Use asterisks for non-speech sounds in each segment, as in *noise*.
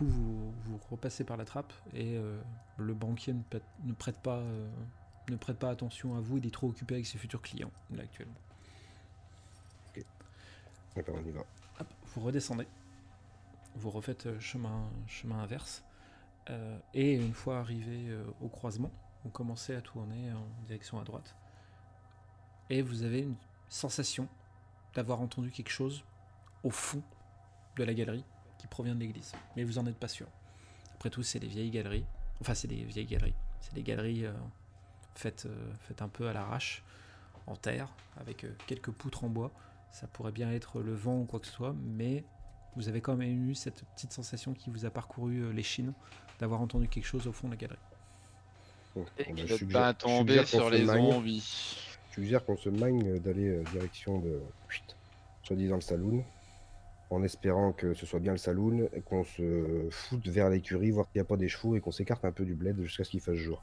coup, vous, vous repassez par la trappe et euh, le banquier ne, prête- ne prête pas, euh, ne prête pas attention à vous. Il est trop occupé avec ses futurs clients là actuellement. D'accord, on y va. Hop, vous redescendez. Vous refaites euh, chemin, chemin inverse. Euh, et une fois arrivé au croisement, vous commencez à tourner en direction à droite. Et vous avez une sensation d'avoir entendu quelque chose au fond de la galerie qui provient de l'église. Mais vous en êtes pas sûr. Après tout, c'est des vieilles galeries. Enfin, c'est des vieilles galeries. C'est des galeries euh, faites, euh, faites un peu à l'arrache, en terre, avec euh, quelques poutres en bois. Ça pourrait bien être le vent ou quoi que ce soit, mais vous avez quand même eu cette petite sensation qui vous a parcouru euh, les chines d'avoir entendu quelque chose au fond de la galerie. Bon, Et je pas tomber sur les zombies. Je suggère qu'on se magne d'aller direction de. Chut. Soi-disant le saloon. En espérant que ce soit bien le saloon qu'on se foute vers l'écurie, voir qu'il n'y a pas des chevaux et qu'on s'écarte un peu du bled jusqu'à ce qu'il fasse jour.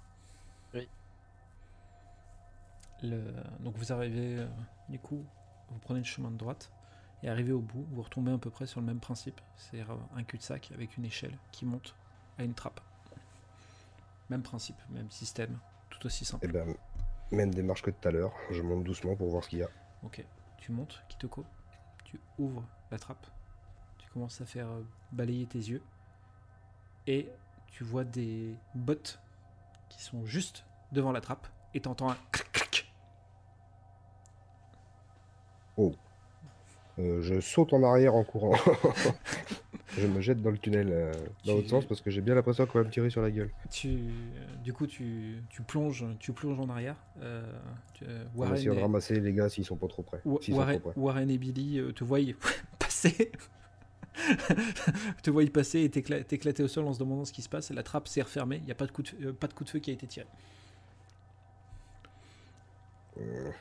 Le- Donc vous arrivez, euh, du coup, vous prenez le chemin de droite et arrivez au bout, vous retombez à peu près sur le même principe, c'est-à-dire euh, un cul-de-sac avec une échelle qui monte à une trappe. Même principe, même système, tout aussi simple. Et ben, même démarche que tout à l'heure. Je monte doucement pour voir ce qu'il y a. Ok, tu montes, Kitoko, tu ouvres la trappe, tu commences à faire euh, balayer tes yeux, et tu vois des bottes qui sont juste devant la trappe, et t'entends un clac clac. Euh, je saute en arrière en courant. *laughs* je me jette dans le tunnel euh, dans Tu- l'autre sens parce que j'ai bien l'impression qu'on va me tirer sur la gueule. Tu, du coup, tu, tu plonges, tu plonges en arrière. euh, tu- On va essayer de ramasser les gars s'ils sont pas trop près. Wa- Warren, trop près. Warren et Billy te voient *laughs* passer, te voient passer et t'écla- t'éclater au sol en se demandant ce qui se passe. La trappe s'est refermée. Il n'y a pas de coup de, feu- euh, pas de coup de feu qui a été tiré. Euh,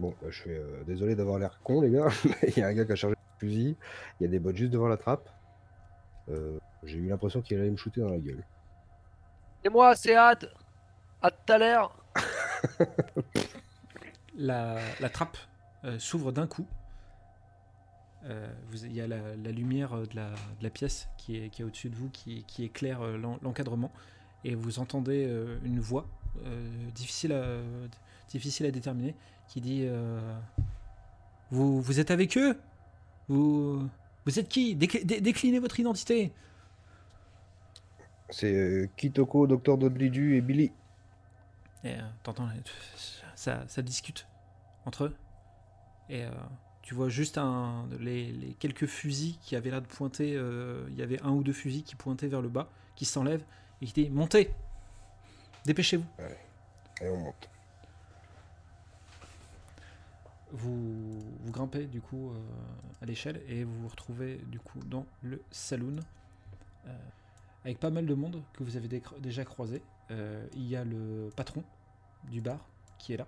Bon, bah, je fais euh, désolé d'avoir l'air con, les gars. *laughs* mais Il y a un gars qui a chargé le fusil. Il y a des bottes juste devant la trappe. Euh, j'ai eu l'impression qu'il allait me shooter dans la gueule. Et moi, c'est Ad. À tout à l'heure. La, la trappe euh, s'ouvre d'un coup. Euh, vous- Il y a la, la lumière euh, de la, de la pièce qui est, qui est au-dessus de vous, qui, qui éclaire euh, l'en- l'encadrement. Et vous entendez une voix difficile, à, difficile à déterminer qui dit vous, vous êtes avec eux? Vous, vous êtes qui? Décl- dé- Déclinez votre identité C'est euh, Kitoko, Docteur Dodlidu et Billy. Et euh, t'entends, ça, ça discute entre eux. Et euh, tu vois juste un, les, les quelques fusils qui avaient l'air de pointer. euh, Il y avait un ou deux fusils qui pointaient vers le bas, qui s'enlèvent et qui disent Montez Dépêchez-vous Et on monte. vous, vous grimpez du coup euh, à l'échelle et vous vous retrouvez du coup dans le saloon euh, avec pas mal de monde que vous avez déjà croisé. Il y a le patron du bar qui est là.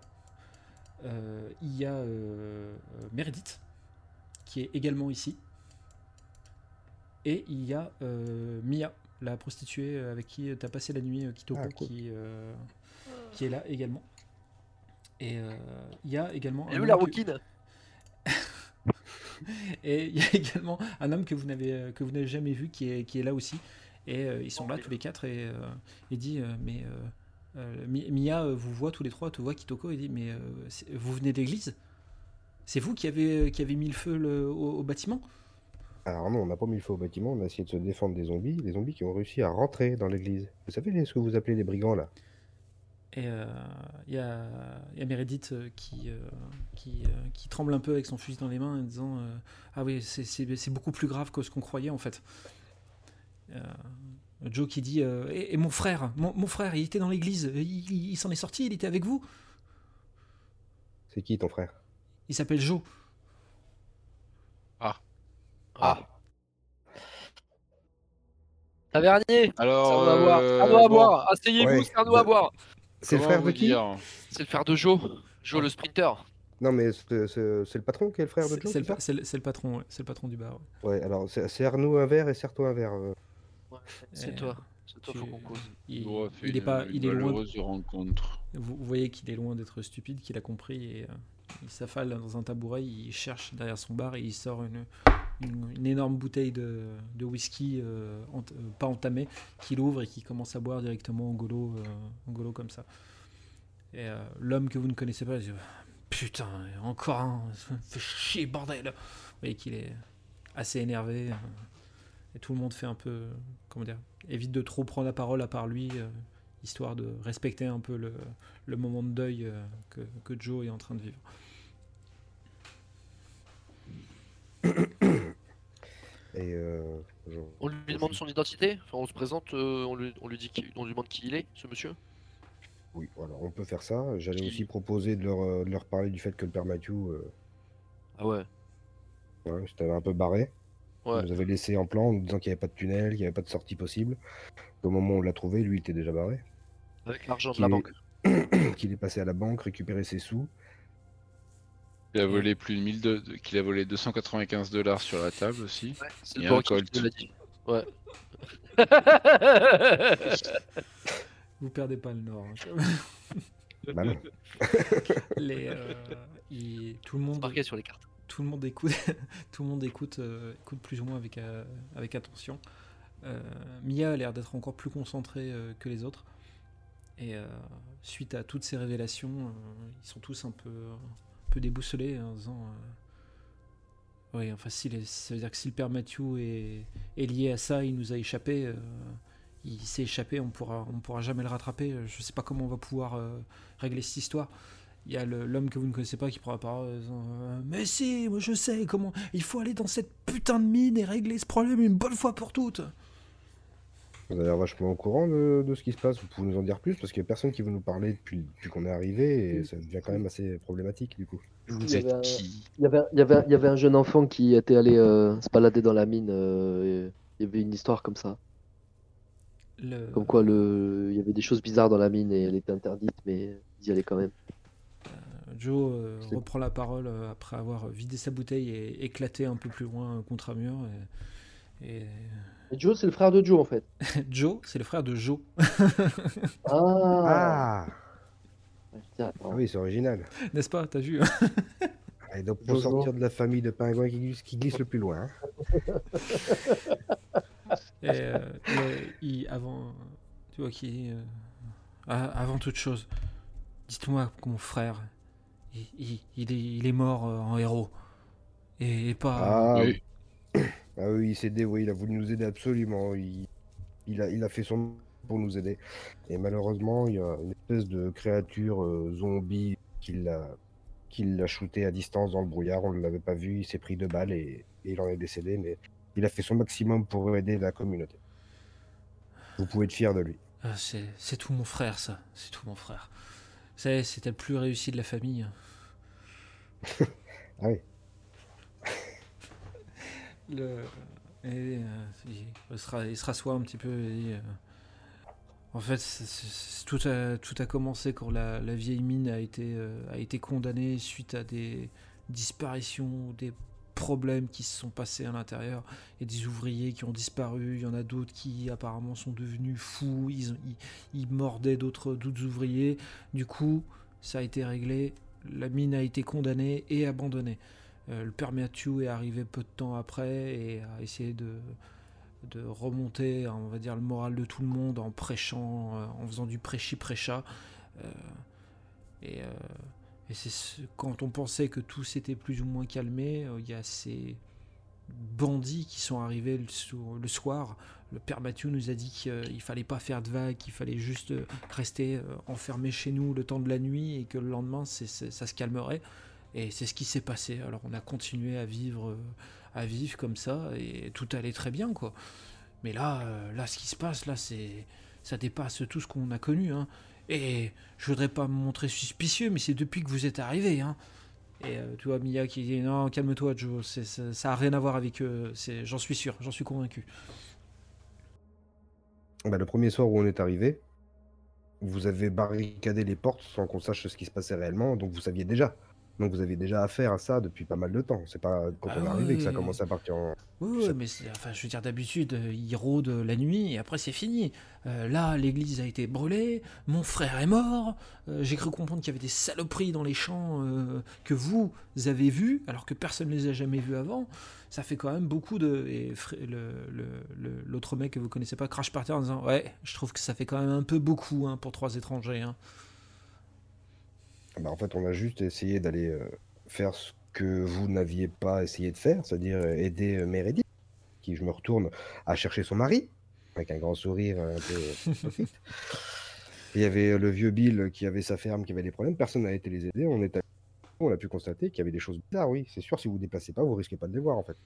Euh, il y a euh, euh, Meredith qui est également ici. Et il y a euh, Mia, la prostituée avec qui tu as passé la nuit, Kitoko, Ah, cool. qui, euh, qui est là également. Et euh, il y a également Et un où la homme que- rouquine? *laughs* Et il y a également un homme que vous n'avez que vous n'avez jamais vu qui est, qui est là aussi. Et euh, ils sont là tous les quatre et euh, il dit euh, mais euh, Mi- Mia euh, vous voit tous les trois, te voit Kitoko et dit mais euh, vous venez d'église C'est vous qui avez qui avez mis le feu le- au, au bâtiment? Alors non, on n'a pas mis le feu au bâtiment, on a essayé de se défendre des zombies, des zombies qui ont réussi à rentrer dans l'église. Vous savez les- ce que vous appelez les brigands là? Et euh, il y, a, il y a Meredith qui, qui, qui tremble un peu avec son fusil dans les mains en disant Ah oui, c'est beaucoup plus grave que ce qu'on croyait en fait. Joe qui dit euh, et, et mon frère, mon, mon frère, il était dans l'église, il, il- il s'en est sorti, il était avec vous C'est qui ton frère? Il s'appelle Joe. Ah Tavernier Alors, C'est un à boire. euh, à bon, boire. Asseyez-vous, Ouais. c'est un à boire. C'est le frère de qui? C'est le frère de Joe. Joe le sprinter. Non mais c'est le patron qui est le frère de C'est Joe c'est ça? le, patron, ouais, c'est le patron du bar. ouais. Ouais, alors c'est serre-nous un verre et serre-toi un verre. euh. C'est Et, toi. C'est toi, tu- faut qu'on cause. Il, est pas, une il est loin. malheureuse rencontre. Vous, vous voyez qu'il est loin d'être stupide, qu'il a compris et euh, il s'affale dans un tabouret, il cherche derrière son bar et il sort une, une, une énorme bouteille de, de whisky euh, ent- euh, pas entamée qu'il ouvre et qui commence à boire directement en golo, euh, en golo comme ça. Et euh, l'homme que vous ne connaissez pas, il dit Putain, encore un, ça me fait chier, bordel Vous voyez qu'il est assez énervé. Et tout le monde fait un peu. Comment dire Évite de trop prendre la parole à part lui, euh, histoire de respecter un peu le, le moment de deuil euh, que, que Joe est en train de vivre. *coughs* Et euh, On lui demande son identité, enfin, on se présente, euh, on, lui, on lui dit on lui demande qui il est, ce monsieur. oui, voilà, on peut faire ça. J'allais aussi proposer de leur, de leur parler du fait que le père Mathieu euh, Ah ouais. ouais, s'était un peu barré. Ouais. Il nous avait laissé en plan en nous disant qu'il n'y avait pas de tunnel, qu'il n'y avait pas de sortie possible. Au moment où on l'a trouvé, lui, il était déjà barré. Avec l'argent de la est- banque. *coughs* qu'il est passé à la banque, récupérer ses sous. Il a volé plus de 1000 de... qu'il a volé 295 dollars sur la table aussi. Ouais, c'est Il y le a un dit. Ouais. *laughs* Vous perdez pas le nord. hein. Bah non. *laughs* Les, euh, tout le monde, marqué sur les cartes. Tout le monde *laughs* euh, écoute plus ou moins avec, euh, attention. Euh, Mia a l'air d'être encore plus concentrée que les autres. Et suite à toutes ces révélations, ils sont tous un peu, un peu déboussolés en disant. oui, enfin, si les- ça veut dire que si le père Matthew est, lié à ça, il nous a échappé. il s'est échappé, on pourra, pourra jamais le rattraper. Je sais pas comment on va pouvoir régler cette histoire. Il y a l'homme que vous ne connaissez pas qui prend la parole. disant, euh, mais si, moi je sais comment. Il faut aller dans cette putain de mine et régler ce problème une bonne fois pour toutes. Vous avez l'air vachement au courant de, de ce qui se passe. Vous pouvez nous en dire plus parce qu'il n'y a personne qui veut nous parler depuis, depuis qu'on est arrivé et ça devient quand même assez problématique du coup. Vous Il y êtes avait un- qui Il y, avait, il, y avait, il y avait un jeune enfant qui était allé euh, se balader dans la mine. euh, et il y avait une histoire comme ça. Le- Comme quoi le... il y avait des choses bizarres dans la mine et elle était interdite, mais ils y allaient quand même. Joe euh, reprend la parole euh, après avoir vidé sa bouteille et éclaté un peu plus loin euh, contre un mur. Et, et- Et Joe, c'est le frère de Joe en fait. *laughs* Joe, c'est le frère de Joe. *laughs* Ah, Ah, Ah oui, c'est original. N'est-ce pas? T'as vu *laughs* Et donc pour sortir de la famille de pingouins qui glisse, qui glisse le plus loin. hein. Et, euh, il- avant, tu vois qui, euh, avant toute chose, dites-moi que mon frère, il, il- il est, il est mort euh, en héros et, et pas. Ah, Oui. *coughs* Ah oui, il s'est dévoué, il a voulu nous aider absolument. Il, il a, il a fait son pour nous aider. Et malheureusement, il y a une espèce de créature euh, zombie qui l'a qui l'a shooté à distance dans le brouillard. On ne l'avait pas vu, il s'est pris deux balles et, et il en est décédé. Mais il a fait son maximum pour aider la communauté. Vous pouvez être fier de lui. Ah, c'est, c'est tout mon frère, ça. C'est tout mon frère. C'est, c'était le plus réussi de la famille. *laughs* Ah oui. *laughs* Le, et, euh, il, il se ra- il se rassoit un petit peu et euh, En fait, tout, a, tout a commencé quand la, la vieille mine a été, euh, a été condamnée suite à des disparitions, des problèmes qui se sont passés à l'intérieur et des ouvriers qui ont disparu. Il y en a d'autres qui apparemment sont devenus fous. Ils, mordaient d'autres ouvriers. Du coup, ça a été réglé. La mine a été condamnée et abandonnée. Euh, le père Matthew est arrivé peu de temps après et a essayé de, remonter, on va dire, le moral de tout le monde en prêchant, euh, en faisant du prêchi-prêcha. Euh, et et c'est ce- quand on pensait que tout s'était plus ou moins calmé, euh, il y a ces bandits qui sont arrivés le, soir. Le père Mathieu nous a dit qu'il fallait pas faire de vagues, qu'il fallait juste euh, rester euh, enfermé chez nous le temps de la nuit et que le lendemain ça se calmerait. Et c'est ce qui s'est passé. Alors on a continué à vivre, à vivre comme ça et tout allait très bien quoi. Mais là, là ce qui se passe là, c'est ça dépasse tout ce qu'on a connu. hein. Et je voudrais pas me montrer suspicieux, mais c'est depuis que vous êtes arrivé. Hein. Et euh, tu vois Mia qui dit non, calme-toi Joe, ça, ça a rien à voir avec eux. J'en suis sûr, j'en suis convaincu. Bah, le premier soir où on est arrivé, vous avez barricadé les portes sans qu'on sache ce qui se passait réellement, donc vous saviez déjà Donc vous avez déjà affaire à ça depuis pas mal de temps. C'est pas quand Ah on est arrivé que ça commence à partir en. Oui, mais enfin, je veux dire, d'habitude, euh, ils rôdent la nuit et après c'est fini. Euh, là, l'église a été brûlée, mon frère est mort, euh, j'ai cru comprendre qu'il y avait des saloperies dans les champs euh, que vous avez vues, alors que personne ne les a jamais vues avant. Ça fait quand même beaucoup de. Et Fr- le- le- le- l'autre mec que vous connaissez pas crache par terre en disant Ouais, je trouve que ça fait quand même un peu beaucoup hein, pour trois étrangers. hein. Bah, en fait, on a juste essayé d'aller euh, faire ce que vous n'aviez pas essayé de faire, c'est-à-dire euh, aider euh, Meredith, qui, je me retourne, a cherché son mari, avec un grand sourire un peu. *laughs* Il y avait le vieux Bill qui avait sa ferme, qui avait des problèmes. Personne n'a été les aider. On, est allé- on a pu constater qu'il y avait des choses bizarres, oui. C'est sûr, si vous ne vous déplacez pas, vous risquez pas de les voir, en fait.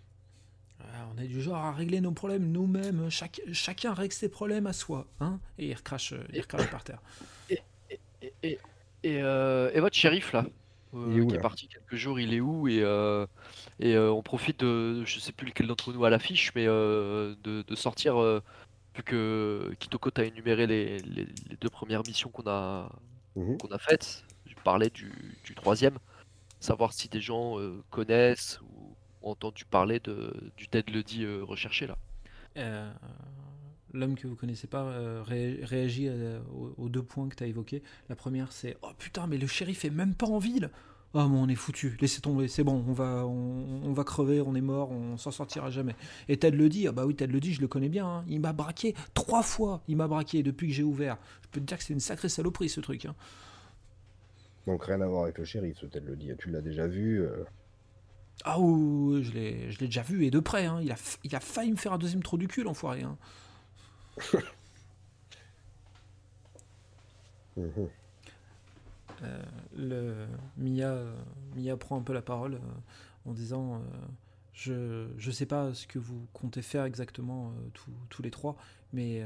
Ah, on est du genre à régler nos problèmes nous-mêmes, chaque- chacun règle ses problèmes à soi. Hein et il recrache, il recrache par terre. Et, et, et, euh, et votre shérif là, euh, Il est où, qui est là parti quelques jours, il est où Et, euh, et euh, on profite de, je sais plus lequel d'entre nous a l'affiche, mais euh, de, de sortir, euh, vu que Kitoko t'a énuméré les, les, les deux premières missions qu'on a, Mhm. qu'on a faites. Je parlais du, du troisième, savoir si des gens euh, connaissent ou ont entendu parler de, du Dead Lady euh, recherché là. Euh, L'homme que vous connaissez pas euh, ré- réagit euh, aux, aux deux points que tu as évoqués. La première, c'est Oh putain, mais le shérif est même pas en ville Oh, mais on est foutu, laissez tomber, c'est bon, on va, on, on va crever, on est mort, on s'en sortira jamais. Et Ted le dit, ah bah oui, Ted le dit, je le connais bien, hein. il m'a braqué trois fois, il m'a braqué depuis que j'ai ouvert. Je peux te dire que c'est une sacrée saloperie ce truc. hein. Donc rien à voir avec le shérif, ce tel le dit. Tu l'as déjà vu. euh, Ah oui, je l'ai je l'ai déjà vu et de près, hein. il, a, f- il a failli me faire un deuxième trou du cul, l'enfoiré. hein. Euh, le, Mia, Mia prend un peu la parole euh, en disant euh, je, je sais pas ce que vous comptez faire exactement tous- les trois, mais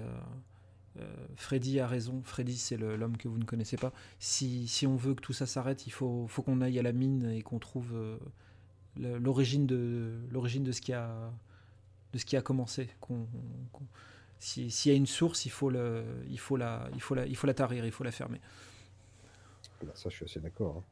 Freddy a raison. Freddy, c'est l'homme que vous ne connaissez pas. Si, si on veut que tout ça s'arrête, il faut, faut qu'on aille à la mine et qu'on trouve l'origine de, l'origine de, ce qui a, de ce qui a commencé. Si- S'il y a une source, il faut, le, il, faut la, il, faut la, il faut la tarir, il faut la fermer. Bah, ça, je suis assez d'accord. hein.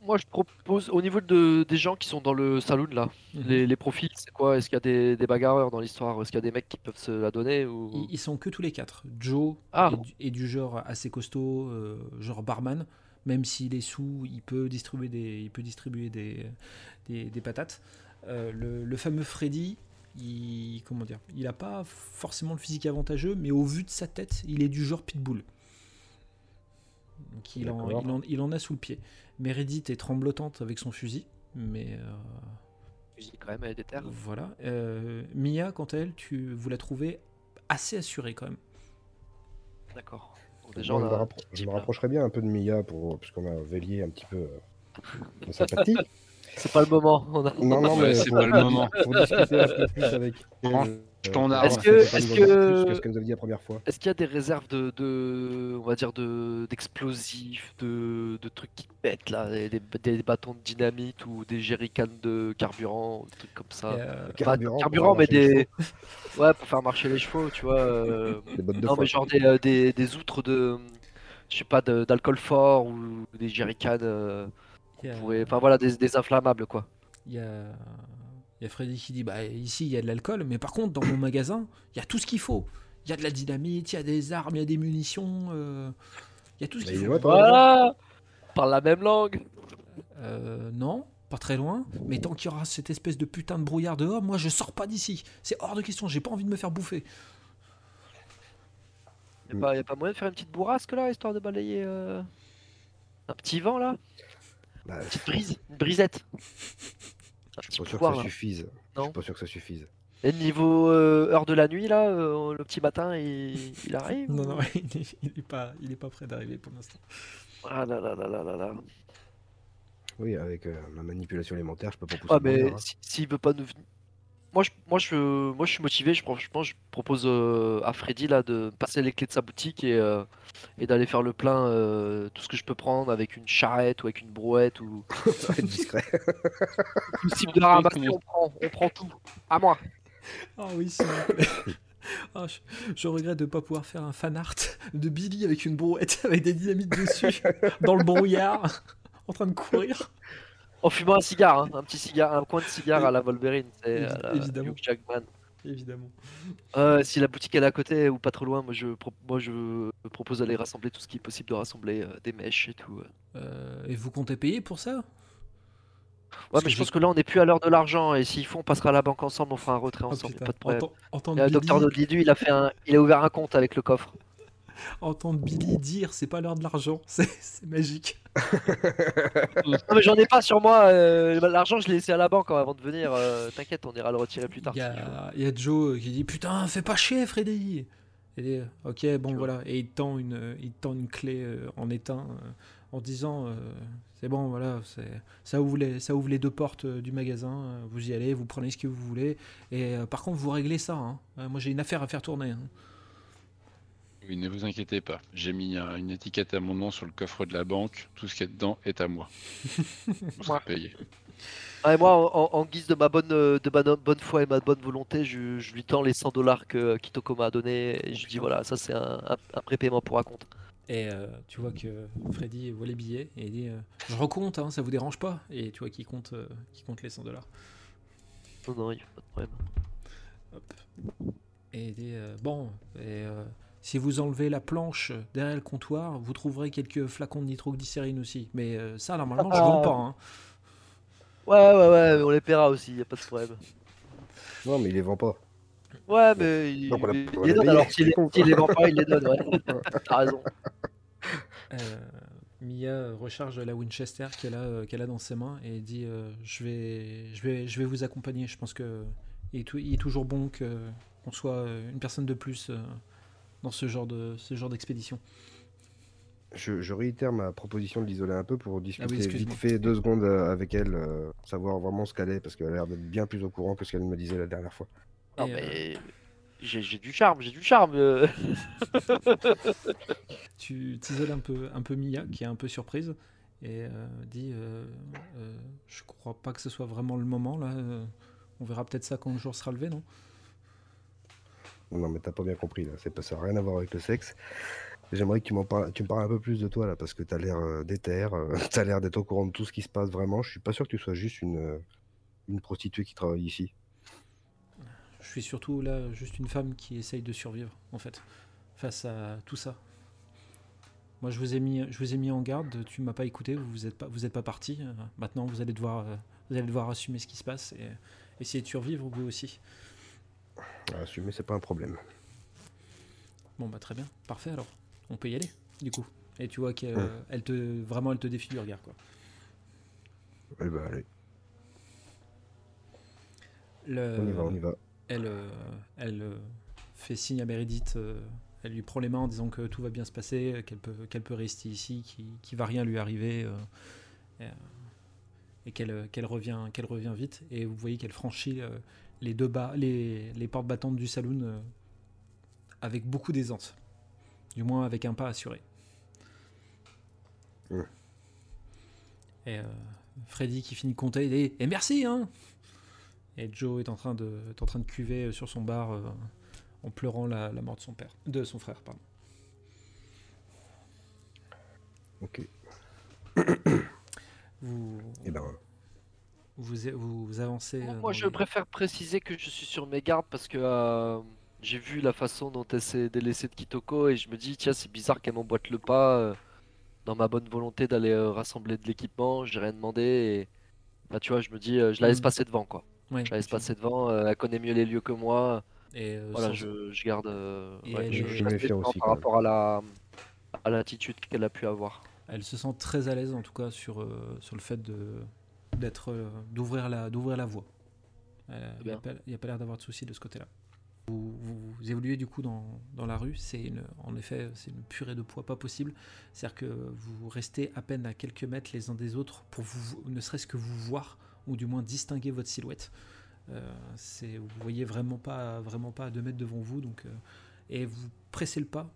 Moi, je propose au niveau de, des gens qui sont dans le saloon là, Mhm. les, les profils, c'est quoi? Est-ce qu'il y a des, des bagarreurs dans l'histoire? Est-ce qu'il y a des mecs qui peuvent se la donner ou... Ils, ils sont que tous les quatre. Joe Ah. est, du, est du genre assez costaud, euh, genre barman. Même s'il est sous, il peut distribuer des, il peut distribuer des, des, des patates. Euh, le, le fameux Freddy, il, comment dire, il a pas forcément le physique avantageux, mais au vu de sa tête, il est du genre pitbull. Donc il en, D'accord. il, en, il en a sous le pied. Meredith est tremblotante avec son fusil, mais euh, Fusil, quand même, elle est déterre. voilà. Euh, Mia, quant à elle, tu, vous la trouvez assez assurée quand même. D'accord. Je, me a- rappro- je me rapprocherais bien un peu de Mia pour, puisqu'on a veillé un petit peu euh, de sympathie. *laughs* C'est pas le moment. on a- Non, non, mais c'est pas le moment. *laughs* Pour discuter un peu plus avec. Euh, ton arme. Est-ce que- est-ce que- que ce qu'elle nous dit la première fois. Est-ce qu'il y a des réserves de, de on va dire de d'explosifs, de, de trucs qui pètent là, des, des- bâtons de dynamite ou des jerrycans de carburant, des trucs comme ça? Euh, Pas Carburant mais des ouais pour faire marcher les chevaux, tu vois. *laughs* euh, Des bottes de Non, mais genre des, euh, des, des outres de, je sais pas, de- d'alcool fort ou des jerrycans, euh, il y a- pourrait- enfin voilà, des, des inflammables quoi. Il y a, il y a Freddy qui dit bah ici il y a de l'alcool, mais par contre dans mon magasin il y a tout ce qu'il faut. Il y a de la dynamite, il y a des armes, il y a des munitions, euh, il y a tout ce qu'il il faut. Voilà, parle la même langue. Euh, non, pas très loin, mais tant qu'il y aura cette espèce de putain de brouillard dehors, moi je sors pas d'ici. C'est hors de question, j'ai pas envie de me faire bouffer. Y a, pas, y a pas moyen de faire une petite bourrasque là, histoire de balayer euh, un petit vent là, Bah, une petite brise, une brisette. Un je petit suis pas sûr que ça là. suffise. Je Non. suis pas sûr que ça suffise. Et niveau euh, heure de la nuit là, euh, le petit matin il, il arrive Non, non, *laughs* il est, il est pas, il est pas prêt d'arriver pour l'instant. Ah là là là là là là. Oui, avec euh, ma manipulation élémentaire, je peux pas pousser. Ah mais hein. si- s'il veut pas nous venir. Moi je, moi, je, moi je suis motivé, je, franchement je propose euh, à Freddy là de passer les clés de sa boutique et, euh, et d'aller faire le plein euh, tout ce que je peux prendre avec une charrette ou avec une brouette ou *laughs* Ça va être discret. tout type de ramasser, on prend, on prend tout. À moi. Ah oui, s'il vous plaît. Ah, je, je regrette de pas pouvoir faire un fan art de Billy avec une brouette *laughs* avec des dynamites dessus dans le brouillard. en train de courir. En fumant un cigare, hein, un petit cigare, un coin de cigare à la Wolverine, c'est évidemment. Hugh Jackman. Évidemment. Euh, si la boutique est à côté ou pas trop loin, moi je, pro- moi je propose d'aller rassembler tout ce qui est possible de rassembler, euh, des mèches et tout. euh. Et vous comptez payer pour ça? Ouais, Parce mais que je pense que là on n'est plus à l'heure de l'argent et s'il faut on passera à la banque ensemble, on fera un retrait Oh, ensemble, pas de problème. Le docteur Nodlidu, il a fait un, il a ouvert un compte avec le coffre. *laughs* entendre Billy dire c'est pas l'heure de l'argent, *laughs* c'est magique. *laughs* Non mais j'en ai pas sur moi, euh, l'argent je l'ai laissé à la banque hein, avant de venir. euh, T'inquiète, on ira le retirer plus tard. Il y, a, il y a Joe qui dit putain fais pas chier Freddy. Et il dit, ok bon voilà et il tend une il tend une clé euh, en éteint euh, en disant euh, c'est bon voilà ça ouvre les ça ouvre les deux portes euh, du magasin euh, vous y allez vous prenez ce que vous voulez et euh, par contre vous réglez ça hein. Euh, moi j'ai une affaire à faire tourner hein. Oui, ne vous inquiétez pas. J'ai mis euh, une étiquette à mon nom sur le coffre de la banque. Tout ce qu'il y a dedans est à moi. Vous serez payé. Ah, et moi, en, en guise de ma bonne, euh, de ma bonne foi et ma bonne volonté, je, je lui tends les 100 dollars que Kitoko m'a donné et je lui dis voilà, ça c'est un, un, un prépaiement pour un compte. et euh, tu vois que Freddy voit les billets et il dit euh, je recompte hein, ça vous dérange pas et tu vois qu'il compte euh, compte les 100 dollars Non, non, il n'y a pas de problème. Hop. Et il dit euh, bon, et, euh, si vous enlevez la planche derrière le comptoir, vous trouverez quelques flacons de nitroglycérine aussi. Mais euh, ça, normalement, je vends pas. hein. Ouais, ouais, ouais, on les paiera aussi, y a pas de problème. Non, mais il les vend pas. Ouais, mais il, Donc on a- il on a les donne payé. alors, s'il les, s'il les vend pas, il les donne, ouais. *laughs* T'as raison. Euh, Mia recharge la Winchester qu'elle a, euh, qu'elle a dans ses mains et dit euh, je, vais, je, vais, je vais vous accompagner. Je pense que il est, tou- il est toujours bon que, qu'on soit euh, une personne de plus euh, dans ce genre, de, ce genre d'expédition. Je, je réitère ma proposition de l'isoler un peu pour discuter vite excuse-moi. fait deux secondes euh, avec elle, euh, savoir vraiment ce qu'elle est, parce qu'elle a l'air d'être bien plus au courant que ce qu'elle me disait la dernière fois. Non, euh, mais j'ai j'ai du charme, j'ai du charme. *laughs* tu t'isoles un peu, un peu Mia, qui est un peu surprise, et euh, dit euh, euh, Je crois pas que ce soit vraiment le moment, là. on verra peut-être ça quand le jour sera levé, non? Non, mais t'as pas bien compris, là. Ça n'a rien à voir avec le sexe. J'aimerais que tu, parles, tu me parles un peu plus de toi, là, parce que t'as l'air euh, déter, euh, *laughs* t'as l'air d'être au courant de tout ce qui se passe vraiment. Je suis pas sûr que tu sois juste une, euh, une prostituée qui travaille ici. Je suis surtout là juste une femme qui essaye de survivre, en fait, face à tout ça. Moi, je vous ai mis, je vous ai mis en garde. Tu m'as pas écouté. Vous vous êtes pas, vous êtes pas parti. Maintenant, vous allez devoir, vous allez devoir assumer ce qui se passe et essayer de survivre vous aussi. À assumer, c'est pas un problème. Bon, bah très bien, parfait. Alors, on peut y aller, du coup. Et tu vois qu'elle, elle te, vraiment, elle te défie du regard, quoi. Eh ben, allez, Le- on y va, on y va. elle, euh, elle euh, fait signe à Meredith, euh, elle lui prend les mains en disant que tout va bien se passer, qu'elle peut, qu'elle peut rester ici, qu'il ne va rien lui arriver, et, et qu'elle, euh, qu'elle revient, qu'elle revient vite. Et vous voyez qu'elle franchit euh, les deux bas, les, les portes battantes du saloon euh, avec beaucoup d'aisance, du moins avec un pas assuré. Et euh, Freddy qui finit de compter, il dit Et merci, hein et Joe est en train de, est en train de cuver sur son bar euh, en pleurant la, la mort de son père, de son frère, pardon. Ok. *clears throat* Vous, Eh ben, vous, vous, vous avancez. euh, Moi, je les- préfère préciser que je suis sur mes gardes parce que euh, j'ai vu la façon dont elle s'est délaissée de Kitoko et je me dis, tiens, c'est bizarre qu'elle m'emboîte le pas euh, dans ma bonne volonté d'aller euh, rassembler de l'équipement. J'ai rien demandé et bah, tu vois, je me dis, euh, je la laisse Mm. passer devant quoi. Ouais, Je la laisse tu- passer devant, euh, elle connaît mieux les lieux que moi. Et, euh, Voilà, sans- je, je garde. euh, ouais, je, aussi, par rapport à la à l'attitude qu'elle a pu avoir. Elle se sent très à l'aise en tout cas sur, euh, sur le fait d'être euh, d'ouvrir la d'ouvrir la voie. Euh, Il n'y a pas, pas l'air d'avoir de soucis de ce côté-là. Vous, vous- vous évoluez du coup dans, dans la rue, c'est une, en effet c'est une purée de poids pas possible. C'est-à-dire que vous restez à peine à quelques mètres les uns des autres pour vous ne serait-ce que vous voir ou du moins distinguer votre silhouette. Euh, c'est vous voyez vraiment pas vraiment pas à deux mètres devant vous donc euh, et vous pressez le pas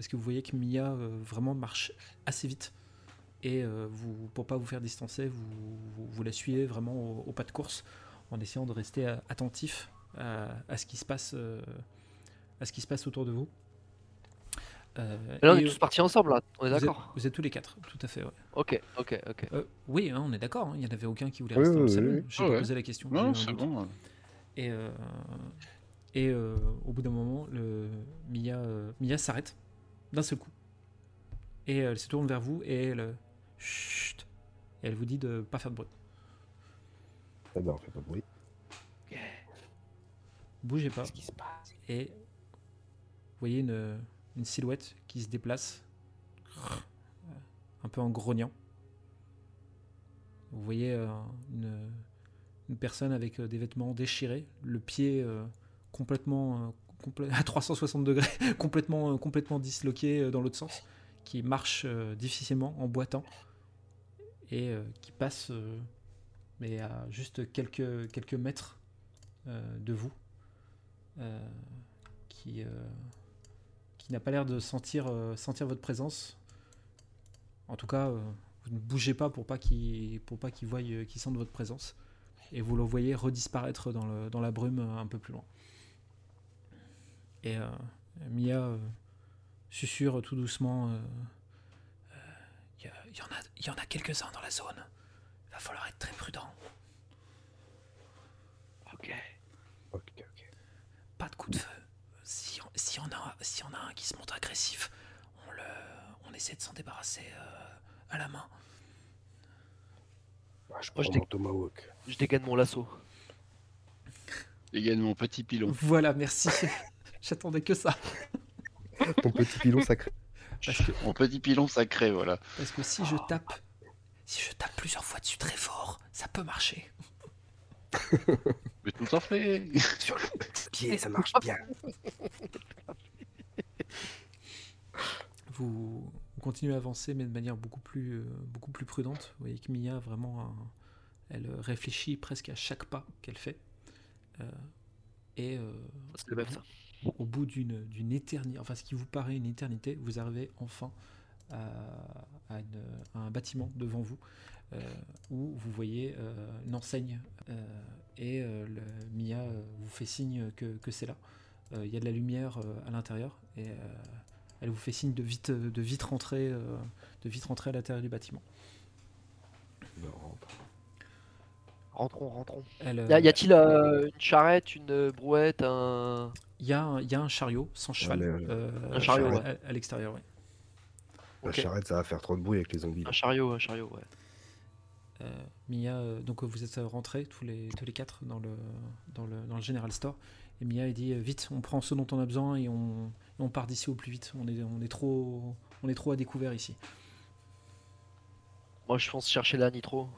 parce que vous voyez que Mia euh, vraiment marche assez vite et euh, vous, pour pas vous faire distancer, vous, vous, vous la suivez vraiment au, au pas de course en essayant de rester euh, attentif à, à ce qui se passe, euh, à ce qui se passe autour de vous. Euh, Là, on est euh, tous partis ensemble, là. On est vous êtes- d'accord? Vous êtes tous les quatre, tout à fait. ouais. Ok, ok, ok. Euh, oui, hein, on est d'accord. hein, Il n'y en avait aucun qui voulait Oui, rester dans le oui, salon. oui. J'ai Ah ouais. posé la question. Non, c'est bon. Et, euh, et euh, au bout d'un moment, le, Mia, euh, Mia s'arrête d'un seul coup. Et elle se tourne vers vous et elle. Chut Et elle vous dit de pas faire de bruit. Eh ben, on fait pas de bruit. Bougez pas. Qu'est-ce qui se passe? Et vous voyez une, une silhouette qui se déplace. Un peu en grognant. Vous voyez euh, une, une personne avec euh, des vêtements déchirés, le pied euh, complètement euh, complè- à 360 degrés, *laughs* complètement, euh, complètement disloqué euh, dans l'autre sens, qui marche euh, difficilement en boitant et qui passe mais à juste quelques, mètres de vous, qui, n'a pas l'air de sentir, votre présence. En tout cas, vous ne bougez pas pour pas qu'il qu'il voie, qu'il sente votre présence. Et vous le voyez redisparaître dans, la brume un peu plus loin. Et euh, Mia euh, susurre tout doucement. euh, euh, Il y, il y en a, il y en a quelques-uns dans la zone. Il va falloir être très prudent. Ok. Ok, ok. Pas de coup de feu. Si on, si on a, si on a un qui se montre agressif, on, le, on essaie de s'en débarrasser euh, à la main. Ah, je Moi, je prends tomahawk. Je dégaine mon lasso. De mon petit pilon. Voilà, merci. *laughs* J'attendais que ça. *laughs* Ton petit pilon sacré. Parce que, Mon petit pilon sacré, voilà. parce que si je tape, si je tape plusieurs fois dessus très fort, ça peut marcher. *laughs* Mais tout en fait. Sur le pied, ça marche bien. Vous, continuez à avancer, mais de manière beaucoup plus, euh, beaucoup plus prudente. Vous voyez que Mia, vraiment, un- elle réfléchit presque à chaque pas qu'elle fait. Euh, et euh, C'est le même, ça. Au bout d'une d'une éternité, enfin ce qui vous paraît une éternité, vous arrivez enfin à, à une- à un bâtiment devant vous euh, où vous voyez euh, une enseigne euh, et euh, le, Mia vous fait signe que, que c'est là. Euh, Il y a de la lumière euh, à l'intérieur et euh, elle vous fait signe de vite, de vite rentrer, euh, de vite rentrer à l'intérieur du bâtiment. Rentre. Rentrons, rentrons. Elle, Y, a-t-il euh, une charrette, une brouette, un. Il y, a un- il y a un chariot sans cheval euh, un chariot, à, à l'extérieur. ouais. La charrette, ça va faire trop de bruit avec les zombies. Un chariot, un chariot, ouais. Euh, Mia, euh, donc euh, vous êtes rentrés tous les, tous les quatre dans le, dans, le, dans le General Store. Et Mia elle dit vite, on prend ce dont on a besoin et on, et on part d'ici au plus vite. On est, on est trop, on est trop à découvert ici. Moi, je pense chercher la nitro.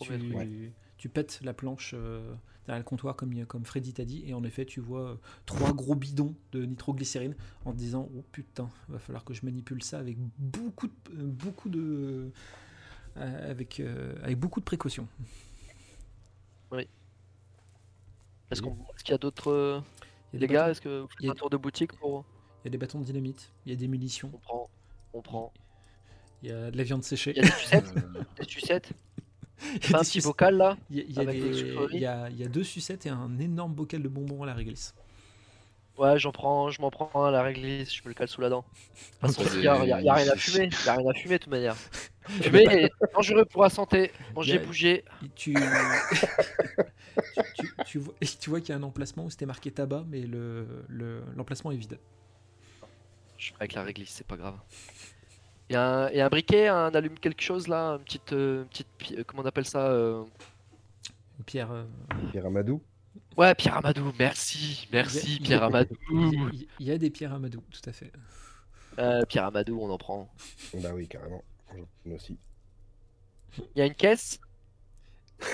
Tu. Ouais. tu pètes la planche euh, derrière le comptoir comme, comme Freddy t'a dit et en effet tu vois euh, trois gros bidons de nitroglycérine en te disant oh putain, va falloir que je manipule ça avec beaucoup de, euh, beaucoup de euh, avec, avec beaucoup de précautions. Est-ce qu'on- est-ce qu'il y a d'autres. Il y a Les gars, est-ce que vous a- faites un tour de boutique pour. il y a des bâtons de dynamite, il y a des munitions, On prend. On prend. il y a de la viande séchée. Il y a des *laughs* sucettes Des sucettes *laughs* Il y a un petit bocal là Il y a, il y a avec des des- sucreries? il y a- il y a deux sucettes et un énorme bocal de bonbons à la réglisse. Ouais, j'en prends, je m'en prends un à la réglisse, je me le cale sous la dent. De toute façon, Ok. il y a, y rien à fumer, y a rien à fumer de toute manière. *laughs* Fumer est dangereux pour la santé. Manger, bouger. Tu, *laughs* tu, tu- tu vois, et tu vois qu'il y a un emplacement où c'était marqué tabac, mais le- le- l'emplacement est vide. Je ferai avec la réglisse, c'est pas grave. Il y, a un- y a un briquet, un allume quelque chose là, une petite, euh, petite euh, comment on appelle ça euh, Pierre, euh, Pierre Amadou Ouais, Pierre Amadou, merci, merci il y a- Pierre Amadou. il y a- il y, a des pierres Amadou, tout à fait. Euh, Pierre Amadou, on en prend. Bah oui, carrément. Prends aussi. Il y a une caisse? *laughs*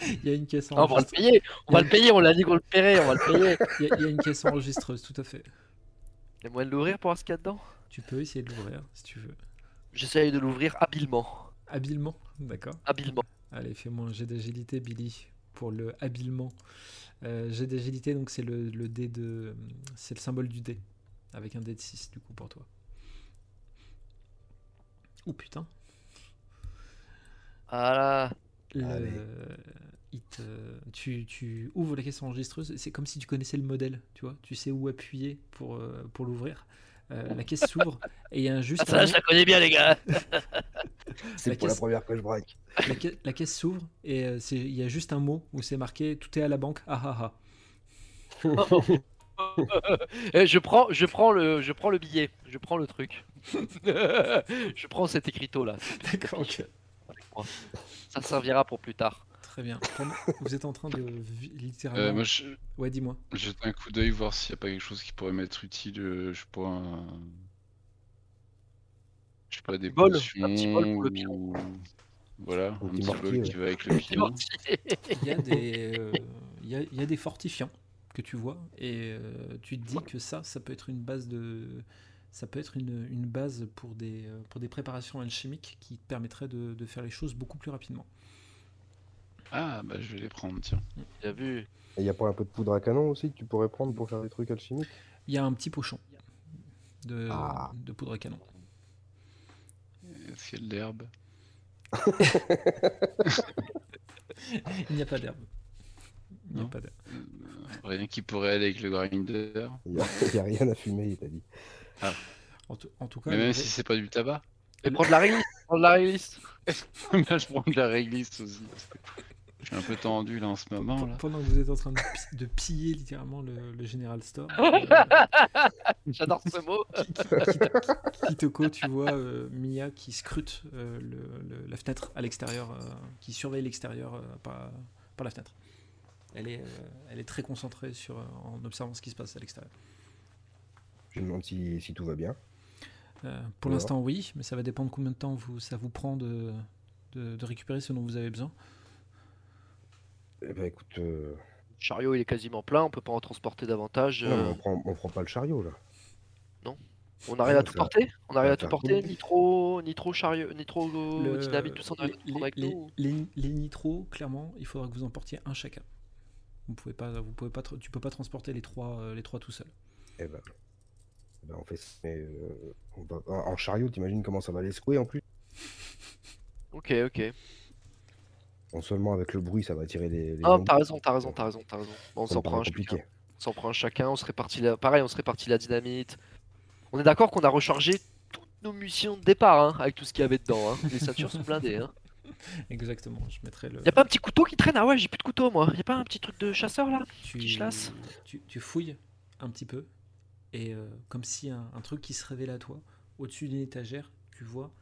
Il y a une caisse Ah, On va le enregistreuse. payer, on va le payer, on l'a dit qu'on le paierait, on va le payer. *laughs* Il y, a- il y a une caisse enregistreuse, tout à fait. Il y a moyen de l'ouvrir pour voir ce qu'il y a dedans Tu peux essayer de l'ouvrir si tu veux. J'essaye de l'ouvrir habilement. Habilement, d'accord. Habilement. Allez, fais-moi un jet d'agilité, Billy, pour le habilement. Euh, jet d'agilité, donc c'est le, le dé de. C'est le symbole du dé. Avec un dé de 6 du coup pour toi. Oh putain. Voilà. Le, Allez. Il te- tu, tu ouvres la caisse enregistreuse, c'est comme si tu connaissais le modèle, tu vois, tu sais où appuyer pour, euh, pour l'ouvrir. Euh, la caisse s'ouvre et il y a un juste Ah, ça, un je la connais bien, les gars. *laughs* C'est La pour la première que je braque. la, ca- la caisse s'ouvre et euh, c'est- il y a juste un mot où c'est marqué tout est à la banque. Ah ah ah. *laughs* Eh, je prends, je prends le, je prends le billet, je prends le truc. *laughs* je prends cet écriteau là. D'accord, ok. Ça servira pour plus tard. Très bien. Vous êtes en train de littéralement. Euh, moi, je Ouais, dis-moi. je jette un coup d'œil voir s'il n'y a pas quelque chose qui pourrait m'être utile. euh, Je sais pas. un- Je sais pas, des bol, un potions petit bol pour le ou- Voilà, Un un petit bol ouais. qui va avec le pion. Il y a des, *laughs* euh, il y a, il y a des fortifiants que tu vois et euh, tu te dis que ça, ça peut être une base de, ça peut être une, une base pour des, pour des préparations alchimiques qui te permettraient de, de faire les choses beaucoup plus rapidement. Ah, bah je vais les prendre, tiens. Bien vu. Il y a pas un peu de poudre à canon aussi que tu pourrais prendre pour faire des trucs alchimiques Il y a un petit pochon de, Ah. de poudre à canon. Est-ce qu'il y a de l'herbe *laughs* Il n'y a pas d'herbe. Il n'y a Non. pas d'herbe. Euh, Rien qui pourrait aller avec le grinder. Il y a, il y a rien à fumer, il t'a dit. En, tout- en tout cas, Mais même si c'est pas du tabac. Et prendre la réglisse. Prendre la réglisse. *laughs* Là, je prends de la réglisse aussi. Je suis un peu tendu là en ce moment. Là. pendant que vous êtes en train de, pi- de piller littéralement le, le General Store, *laughs* J'adore ce mot. Kitoko, tu vois euh, Mia qui scrute euh, le- le- la fenêtre à l'extérieur, euh, qui surveille l'extérieur euh, par, par la fenêtre. Elle est, euh, elle est très concentrée sur, euh, en observant ce qui se passe à l'extérieur. Je me demande si, si tout va bien. Euh, pour l'instant, oui, mais ça va dépendre combien de temps vous, ça vous prend de, de, de récupérer ce dont vous avez besoin. Eh ben écoute, euh, Le chariot il est quasiment plein, on peut pas en transporter davantage. non, mais euh, on prend, on prend pas le chariot là. on arrive à non, tout porter? On arrive à tout porter? Nitro, nitro chariot, nitro Le- dynamite, tout ça on arrive à tout les, avec les- nous les- les nitros, clairement, il faudra que vous en portiez un chacun. Vous pouvez pas, vous pouvez pas, tu peux pas transporter les trois, euh, les trois tout seul. Eh ben, eh ben, on fait ça. Mais, euh, on va- en en chariot, t'imagines comment ça va les secouer en plus? Ok, ok. Non seulement avec le bruit, ça va attirer les. les Ah, t'as raison, t'as raison, t'as raison, t'as raison. Bon, on s'en prend un chacun. On s'en prend un chacun, on se répartit la... Pareil, on se répartit la dynamite. On est d'accord qu'on a rechargé toutes nos munitions de départ, hein, avec tout ce qu'il y avait dedans. Hein. Les ceintures sont blindées. Hein. *laughs* Exactement, je mettrai le. Y a pas un petit couteau qui traîne? Ah ouais, j'ai plus de couteau moi. Y a pas un petit truc de chasseur là? Tu, Petit chlasse. tu, tu fouilles un petit peu et euh, comme si un, un truc qui se révélait à toi, au-dessus d'une étagère, tu vois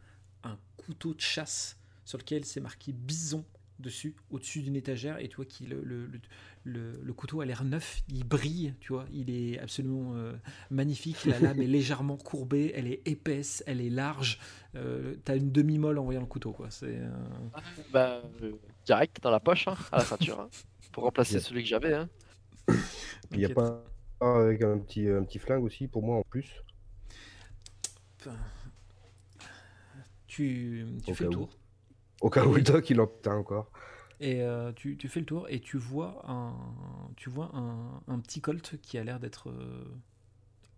un couteau de chasse sur lequel c'est marqué bison dessus, au-dessus d'une étagère, et tu vois que le, le, le, le- le couteau a l'air neuf, il brille, tu vois, il est absolument euh, magnifique, la lame est *laughs* légèrement courbée, elle est épaisse, elle est large, euh, t'as une demi-molle en voyant le couteau, quoi. C'est, euh, Bah, euh, direct dans la poche, hein, à la ceinture. hein, pour remplacer celui que j'avais. Hein. *coughs* Il y a pas un avec un petit, un petit flingue aussi pour moi en plus. Tu, tu fais le où. Au cas où le doc il en putain encore. Et euh, tu, fais le tour et tu vois un, tu vois un, petit colt qui a l'air d'être euh,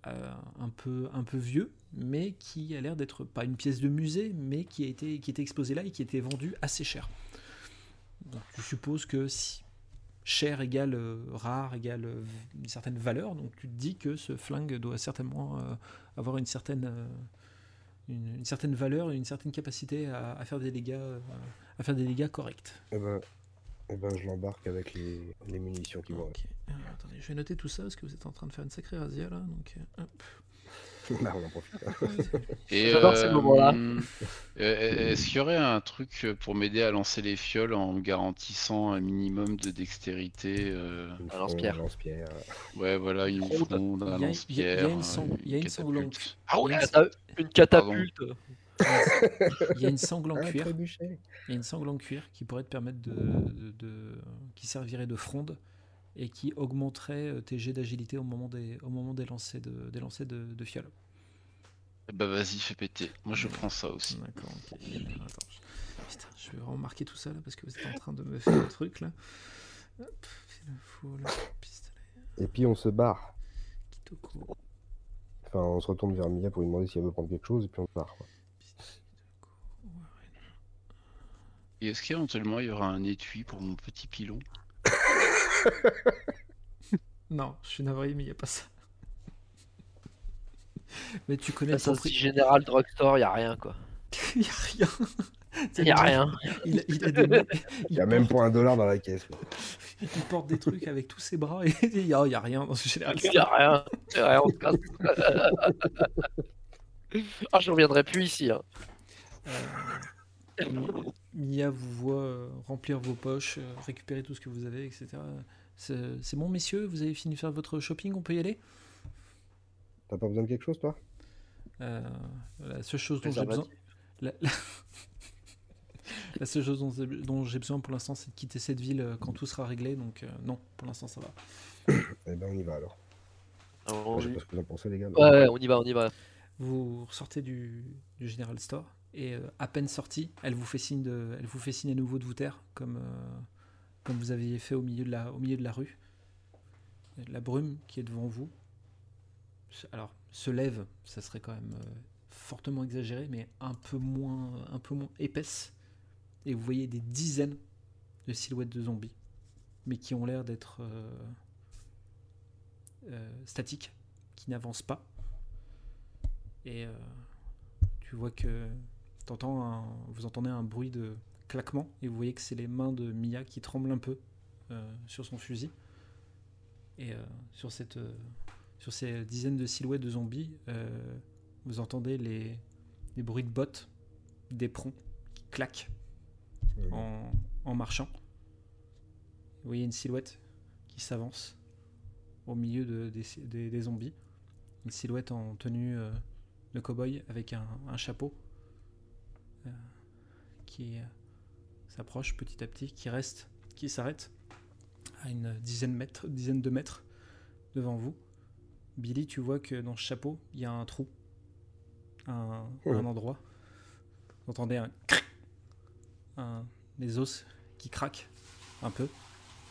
euh, un, peu, un peu vieux, mais qui a l'air d'être pas une pièce de musée, mais qui, a été, qui était exposé là et qui était vendu assez cher. Donc tu supposes que si cher égale rare égale une certaine valeur, donc tu te dis que ce flingue doit certainement avoir une certaine, une, une certaine valeur et une certaine capacité à, à faire des dégâts, euh, à faire des dégâts corrects. Eh ben, eh ben, je l'embarque avec les, les munitions qui vont attendez, je vais noter tout ça parce que vous êtes en train de faire une sacrée razzia là. Donc, euh, hop. *laughs* avec. On en profite. hein. Et J'adore ces moments-là. euh, euh, Est-ce qu'il y aurait un truc pour m'aider à lancer les fioles en me garantissant un minimum de dextérité euh, Un lance-pierre. Ouais, voilà, une Fronde. un lance-pierre. il y a une euh, sanglante. Ah ouais, une- catapulte. Il y a une sangle en cuir. Il y a une sangle en cuir qui pourrait te permettre de, de- de- qui servirait de fronde et qui augmenterait euh, tes jets d'agilité au moment des, au moment des lancers de, des lancers de, de. Bah vas-y, fais péter. Moi je prends ça aussi. D'accord. ok. *laughs* Attends, je- Putain, je vais remarquer tout ça là parce que vous êtes en train de me faire un *laughs* truc là. Hop, foule, Et puis on se barre. kitoko. Enfin, on se retourne vers Mia pour lui demander si elle veut prendre quelque chose et puis on se barre. quoi. Et est-ce qu'éventuellement il y aura un étui pour mon petit pilon? *laughs* Non, je suis navré, mais il n'y a pas ça. mais tu connais ça dit Général Drugstore, y a rien quoi. Il n'y a rien. Y a rien. *laughs* Il, il a des- *laughs* Il y a même pas un dollar dans la caisse. quoi. il porte des trucs avec tous ses bras et il n'y a, il y a rien dans ce général. Y a rien. Y a rien, on se casse. ah, je reviendrai plus ici. Hein. Euh, Mia vous voit euh, remplir vos poches, euh, récupérer tout ce que vous avez, etc. C'est bon, messieurs, vous avez fini de faire votre shopping, on peut y aller? T'as pas besoin de quelque chose, toi? Euh, La seule chose dont j'ai besoin, la, la- *laughs* la seule chose dont, dont j'ai besoin pour l'instant, c'est de quitter cette ville quand tout sera réglé. Donc euh, non, pour l'instant, ça va. *coughs* Eh ben, on y va alors. Ah, Enfin, on je sais pas ce que vous en pensez, les gars. ouais, on y va, on y va. Vous ressortez du, du General Store et euh, à peine sorti, elle vous fait signe de, elle vous fait signe à nouveau de vous taire, comme euh, comme vous aviez fait au milieu de la, au milieu de la rue. La brume qui est devant vous, alors se lève, ça serait quand même euh, fortement exagéré, mais un peu moins, un peu moins épaisse. Et vous voyez des dizaines de silhouettes de zombies, mais qui ont l'air d'être statiques, qui n'avancent pas. Et tu vois que t'entends un- vous entendez un bruit de claquement et vous voyez que c'est les mains de Mia qui tremblent un peu euh, sur son fusil. Et euh, sur, cette, euh, sur ces dizaines de silhouettes de zombies, vous entendez les, les bruits de bottes, d'éperons qui claquent en, en marchant. Vous voyez une silhouette qui s'avance au milieu de- des, des- des zombies. Une silhouette en tenue euh, de cow-boy avec un, un chapeau qui euh, s'approche petit à petit, qui reste, qui s'arrête à une dizaine, mètres, dizaine de mètres devant vous. Billy, tu vois que dans ce chapeau, il y a un trou, un, Oh. un endroit. Vous entendez un un- les os qui craquent un peu,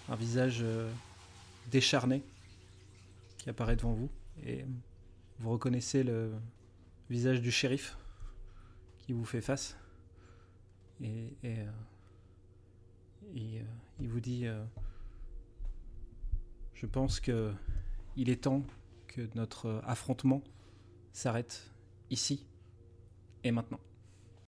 un visage euh, décharné qui apparaît devant vous, et vous reconnaissez le visage du shérif qui vous fait face, et, euh, euh, il vous dit euh, Je pense que il est temps que notre affrontement s'arrête ici et maintenant.